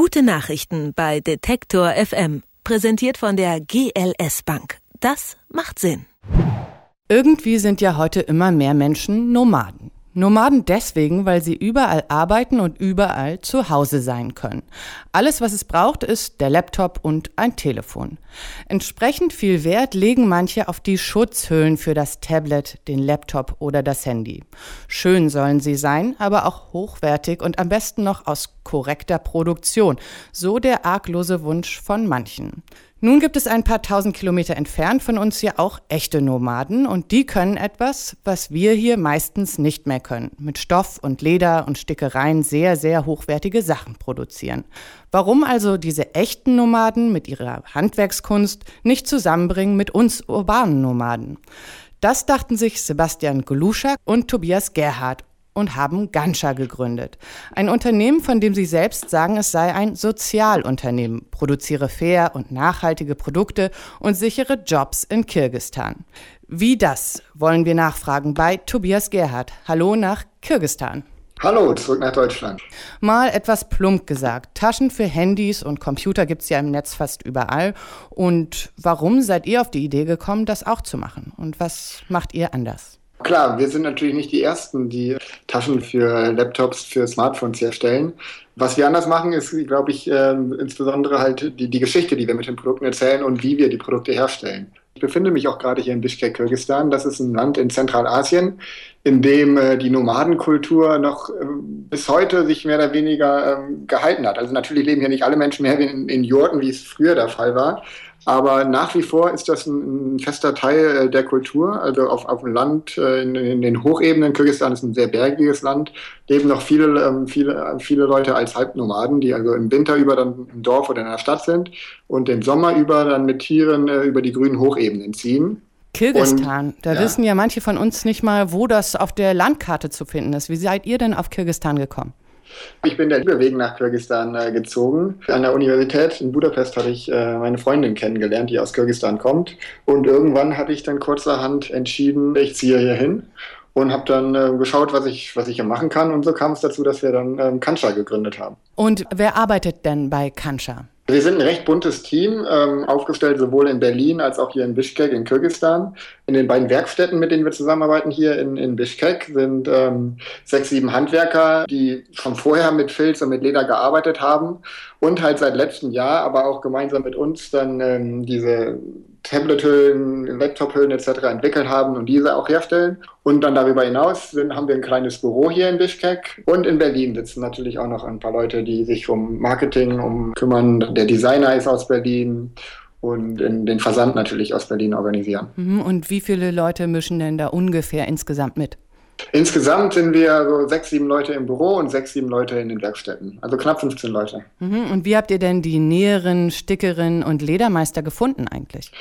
Gute Nachrichten bei Detektor FM. Präsentiert von der GLS Bank. Das macht Sinn. Irgendwie sind ja heute immer mehr Menschen Nomaden. Nomaden deswegen, weil sie überall arbeiten und überall zu Hause sein können. Alles, was es braucht, ist der Laptop und ein Telefon. Entsprechend viel Wert legen manche auf die Schutzhüllen für das Tablet, den Laptop oder das Handy. Schön sollen sie sein, aber auch hochwertig und am besten noch aus korrekter Produktion. So der arglose Wunsch von manchen. Nun gibt es ein paar tausend Kilometer entfernt von uns ja auch echte Nomaden und die können etwas, was wir hier meistens nicht mehr können. Mit Stoff und Leder und Stickereien sehr, sehr hochwertige Sachen produzieren. Warum also diese echten Nomaden mit ihrer Handwerkskunst nicht zusammenbringen mit uns urbanen Nomaden? Das dachten sich Sebastian Goluschak und Tobias Gerhardt und haben Ganscha gegründet. Ein Unternehmen, von dem sie selbst sagen, es sei ein Sozialunternehmen, produziere fair und nachhaltige Produkte und sichere Jobs in Kirgistan. Wie das wollen wir nachfragen bei Tobias Gerhardt. Hallo nach Kirgistan. Hallo, zurück nach Deutschland. Mal etwas plump gesagt. Taschen für Handys und Computer gibt es ja im Netz fast überall. Und warum seid ihr auf die Idee gekommen, das auch zu machen? Und was macht ihr anders? Klar, wir sind natürlich nicht die Ersten, die Taschen für Laptops, für Smartphones herstellen. Was wir anders machen, ist, glaube ich, äh, insbesondere halt die, die Geschichte, die wir mit den Produkten erzählen und wie wir die Produkte herstellen. Ich befinde mich auch gerade hier in Bishkek, Kirgisistan. Das ist ein Land in Zentralasien, in dem äh, die Nomadenkultur noch äh, bis heute sich mehr oder weniger ähm, gehalten hat. Also natürlich leben hier nicht alle Menschen mehr in, in Jurten, wie es früher der Fall war. Aber nach wie vor ist das ein, ein fester Teil äh, der Kultur. Also auf, auf dem Land, äh, in, in, den Hochebenen, Kirgisistan ist ein sehr bergiges Land, leben noch viele, ähm, viele, viele Leute als Halbnomaden, die also im Winter über dann im Dorf oder in der Stadt sind und im Sommer über dann mit Tieren äh, über die grünen Hochebenen ziehen. Kirgistan, und, da ja. wissen ja manche von uns nicht mal, wo das auf der Landkarte zu finden ist. Wie seid ihr denn auf Kirgistan gekommen? Ich bin der Überweg nach Kirgisistan äh, gezogen. An der Universität in Budapest hatte ich äh, meine Freundin kennengelernt, die aus Kirgisistan kommt. Und irgendwann hatte ich dann kurzerhand entschieden, ich ziehe hier hin und habe dann äh, geschaut, was ich, was ich hier machen kann. Und so kam es dazu, dass wir dann ähm, Kanscha gegründet haben. Und wer arbeitet denn bei Kanscha? Wir sind ein recht buntes Team, ähm, aufgestellt sowohl in Berlin als auch hier in Bishkek in Kirgisistan. In den beiden Werkstätten, mit denen wir zusammenarbeiten hier in, in Bishkek, sind ähm, sechs, sieben Handwerker, die schon vorher mit Filz und mit Leder gearbeitet haben und halt seit letztem Jahr, aber auch gemeinsam mit uns dann ähm, diese Tablet-Hüllen, Laptop-Hüllen etc. entwickelt haben und diese auch herstellen. Und dann darüber hinaus sind, haben wir ein kleines Büro hier in Bishkek und in Berlin sitzen natürlich auch noch ein paar Leute, die sich um Marketing um kümmern. Der Designer ist aus Berlin und den Versand natürlich aus Berlin organisieren. Mhm. Und wie viele Leute mischen denn da ungefähr insgesamt mit? Insgesamt sind wir so sechs, sieben Leute im Büro und sechs, sieben Leute in den Werkstätten. Also knapp 15 Leute. Mhm. Und wie habt ihr denn die Näherin, Stickerin und Ledermeister gefunden eigentlich?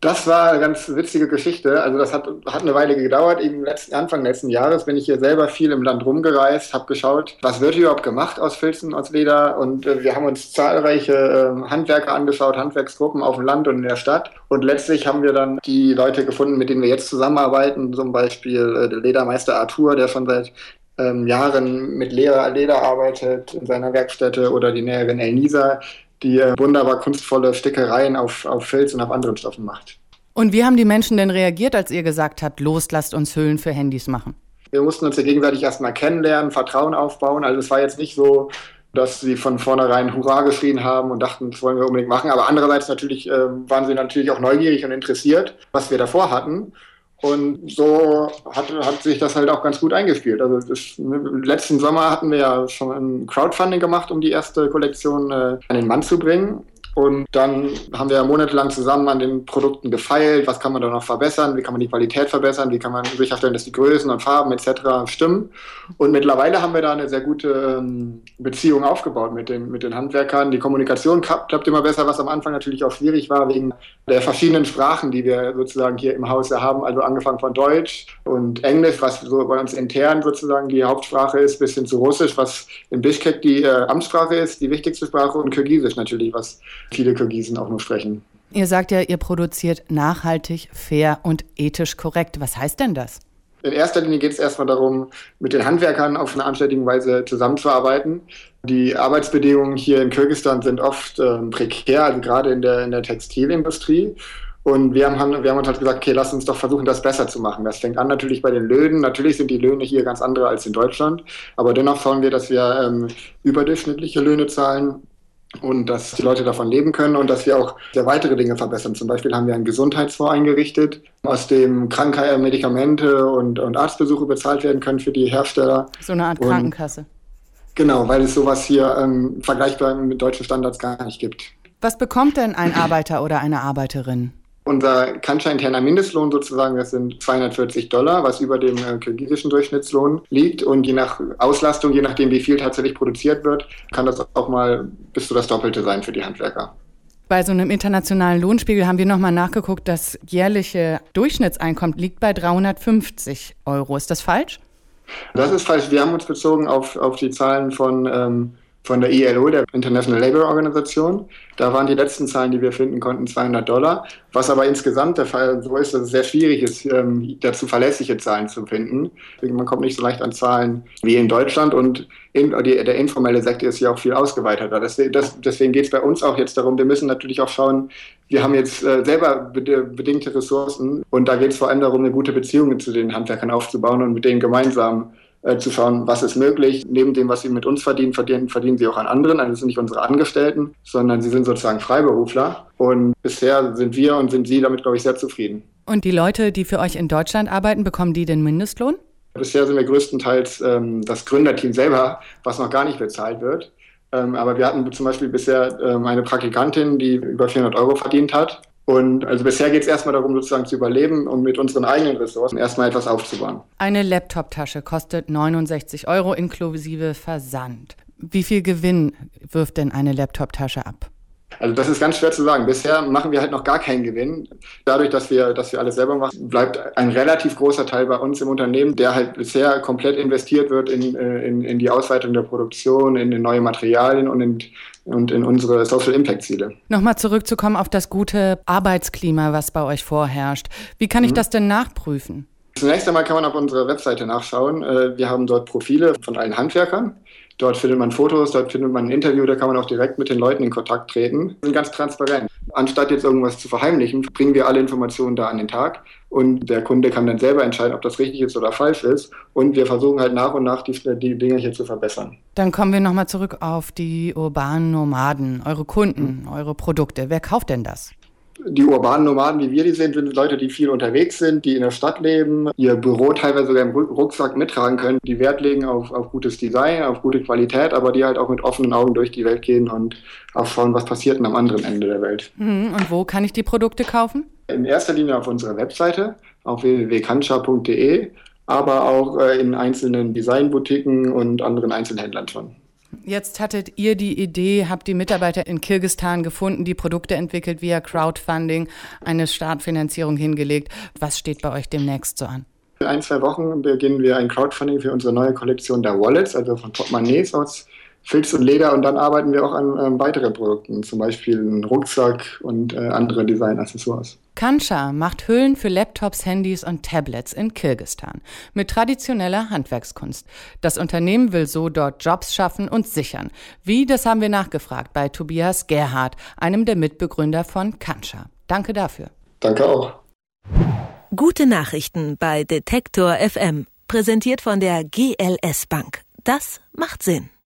Das war eine ganz witzige Geschichte. Also das hat, hat eine Weile gedauert. Eben letzten, Anfang letzten Jahres bin ich hier selber viel im Land rumgereist, habe geschaut, was wird überhaupt gemacht aus Filzen, aus Leder. Und äh, wir haben uns zahlreiche äh, Handwerker angeschaut, Handwerksgruppen auf dem Land und in der Stadt. Und letztlich haben wir dann die Leute gefunden, mit denen wir jetzt zusammenarbeiten. Zum Beispiel äh, der Ledermeister Arthur, der schon seit ähm, Jahren mit Leder, Leder arbeitet in seiner Werkstätte oder die Näherin Elnisa, die äh, wunderbar kunstvolle Stickereien auf, auf Filz und auf anderen Stoffen macht. Und wie haben die Menschen denn reagiert, als ihr gesagt habt, los, lasst uns Hüllen für Handys machen? Wir mussten uns ja gegenseitig erstmal kennenlernen, Vertrauen aufbauen. Also es war jetzt nicht so, dass sie von vornherein Hurra geschrien haben und dachten, das wollen wir unbedingt machen. Aber andererseits natürlich äh, waren sie natürlich auch neugierig und interessiert, was wir davor hatten. Und so hat, hat sich das halt auch ganz gut eingespielt. Also das, letzten Sommer hatten wir ja schon ein Crowdfunding gemacht, um die erste Kollektion äh, an den Mann zu bringen. Und dann haben wir monatelang zusammen an den Produkten gefeilt. Was kann man da noch verbessern? Wie kann man die Qualität verbessern? Wie kann man sicherstellen, dass die Größen und Farben etc. stimmen? Und mittlerweile haben wir da eine sehr gute ähm, Beziehung aufgebaut mit den, mit den Handwerkern. Die Kommunikation klappt, immer besser, was am Anfang natürlich auch schwierig war wegen der verschiedenen Sprachen, die wir sozusagen hier im Haus haben. Also angefangen von Deutsch und Englisch, was so bei uns intern sozusagen die Hauptsprache ist, bis hin zu Russisch, was in Bishkek die äh, Amtssprache ist, die wichtigste Sprache und Kirgisisch natürlich, was viele Kirgisen auch nur sprechen. Ihr sagt ja, ihr produziert nachhaltig, fair und ethisch korrekt. Was heißt denn das? In erster Linie geht es erstmal darum, mit den Handwerkern auf eine anständige Weise zusammenzuarbeiten. Die Arbeitsbedingungen hier in Kirgisistan sind oft äh, prekär, also gerade in der, in der Textilindustrie. Und wir haben, wir haben uns halt gesagt, okay, lass uns doch versuchen, das besser zu machen. Das fängt an natürlich bei den Löhnen. Natürlich sind die Löhne hier ganz andere als in Deutschland. Aber dennoch schauen wir, dass wir ähm, überdurchschnittliche Löhne zahlen und dass die Leute davon leben können und dass wir auch sehr weitere Dinge verbessern. Zum Beispiel haben wir einen Gesundheitsfonds eingerichtet, aus dem Krankheit, Medikamente und, und Arztbesuche bezahlt werden können für die Hersteller. So eine Art Krankenkasse. Und, genau, weil es sowas hier ähm, vergleichbar mit deutschen Standards gar nicht gibt. Was bekommt denn ein Arbeiter oder eine Arbeiterin? Unser Kancha-interner Mindestlohn sozusagen, das sind 240 Dollar, was über dem äh, kirgisischen Durchschnittslohn liegt. Und je nach Auslastung, je nachdem, wie viel tatsächlich produziert wird, kann das auch mal bis zu das Doppelte sein für die Handwerker. Bei so einem internationalen Lohnspiegel haben wir nochmal nachgeguckt, das jährliche Durchschnittseinkommen liegt bei 350 Euro. Ist das falsch? Das ist falsch. Wir haben uns bezogen auf, auf die Zahlen von ähm, von der ILO, der International Labour Organization. Da waren die letzten Zahlen, die wir finden konnten, 200 Dollar. Was aber insgesamt der Fall so ist, dass es sehr schwierig ist, ähm, dazu verlässliche Zahlen zu finden. Man kommt nicht so leicht an Zahlen wie in Deutschland und der informelle Sektor ist ja auch viel ausgeweiteter. Deswegen geht es bei uns auch jetzt darum, wir müssen natürlich auch schauen, wir haben jetzt äh, selber bedingte Ressourcen und da geht es vor allem darum, eine gute Beziehung zu den Handwerkern aufzubauen und mit denen gemeinsam äh, zu schauen, was ist möglich. Neben dem, was sie mit uns verdienen, verdienen, verdienen sie auch an anderen. Also das sind nicht unsere Angestellten, sondern sie sind sozusagen Freiberufler. Und bisher sind wir und sind sie damit, glaube ich, sehr zufrieden. Und die Leute, die für euch in Deutschland arbeiten, bekommen die den Mindestlohn? Bisher sind wir größtenteils ähm, das Gründerteam selber, was noch gar nicht bezahlt wird. Ähm, aber wir hatten zum Beispiel bisher ähm, eine Praktikantin, die über 400 Euro verdient hat. Und also bisher geht es erstmal darum, sozusagen zu überleben und mit unseren eigenen Ressourcen erstmal etwas aufzubauen. Eine Laptop-Tasche kostet 69 Euro inklusive Versand. Wie viel Gewinn wirft denn eine Laptop-Tasche ab? Also das ist ganz schwer zu sagen. Bisher machen wir halt noch gar keinen Gewinn. Dadurch, dass wir, dass wir alles selber machen, bleibt ein relativ großer Teil bei uns im Unternehmen, der halt bisher komplett investiert wird in, äh, in, in die Ausweitung der Produktion, in, in neue Materialien und in, und in unsere Social Impact Ziele. Nochmal zurückzukommen auf das gute Arbeitsklima, was bei euch vorherrscht. Wie kann ich mhm. das denn nachprüfen? Zunächst einmal kann man auf unserer Webseite nachschauen. Äh, wir haben dort Profile von allen Handwerkern. Dort findet man Fotos, dort findet man ein Interview, da kann man auch direkt mit den Leuten in Kontakt treten. Wir sind ganz transparent. Anstatt jetzt irgendwas zu verheimlichen, bringen wir alle Informationen da an den Tag und der Kunde kann dann selber entscheiden, ob das richtig ist oder falsch ist. Und wir versuchen halt nach und nach die, die Dinge hier zu verbessern. Dann kommen wir nochmal zurück auf die urbanen Nomaden, eure Kunden, eure Produkte. Wer kauft denn das? Die urbanen Nomaden, wie wir die sind, sind Leute, die viel unterwegs sind, die in der Stadt leben, ihr Büro teilweise sogar im Rucksack mittragen können, die Wert legen auf, auf gutes Design, auf gute Qualität, aber die halt auch mit offenen Augen durch die Welt gehen und auch schauen, was passiert denn am anderen Ende der Welt. Mhm, und wo kann ich die Produkte kaufen? In erster Linie auf unserer Webseite, auf www.kancha.de, aber auch äh, in einzelnen Designboutiquen und anderen Einzelhändlern schon. Jetzt hattet ihr die Idee, habt die Mitarbeiter in Kirgistan gefunden, die Produkte entwickelt via Crowdfunding, eine Startfinanzierung hingelegt. Was steht bei euch demnächst so an? In ein, zwei Wochen beginnen wir ein Crowdfunding für unsere neue Kollektion der Wallets, also von Portemonnaies aus Filz und Leder. Und dann arbeiten wir auch an äh, weiteren Produkten, zum Beispiel einen Rucksack und äh, andere Designaccessoires. Kancha macht Hüllen für Laptops, Handys und Tablets in Kirgistan mit traditioneller Handwerkskunst. Das Unternehmen will so dort Jobs schaffen und sichern. Wie, das haben wir nachgefragt bei Tobias Gerhardt, einem der Mitbegründer von Kancha. Danke dafür. Danke auch. Gute Nachrichten bei Detektor FM, präsentiert von der GLS Bank. Das macht Sinn.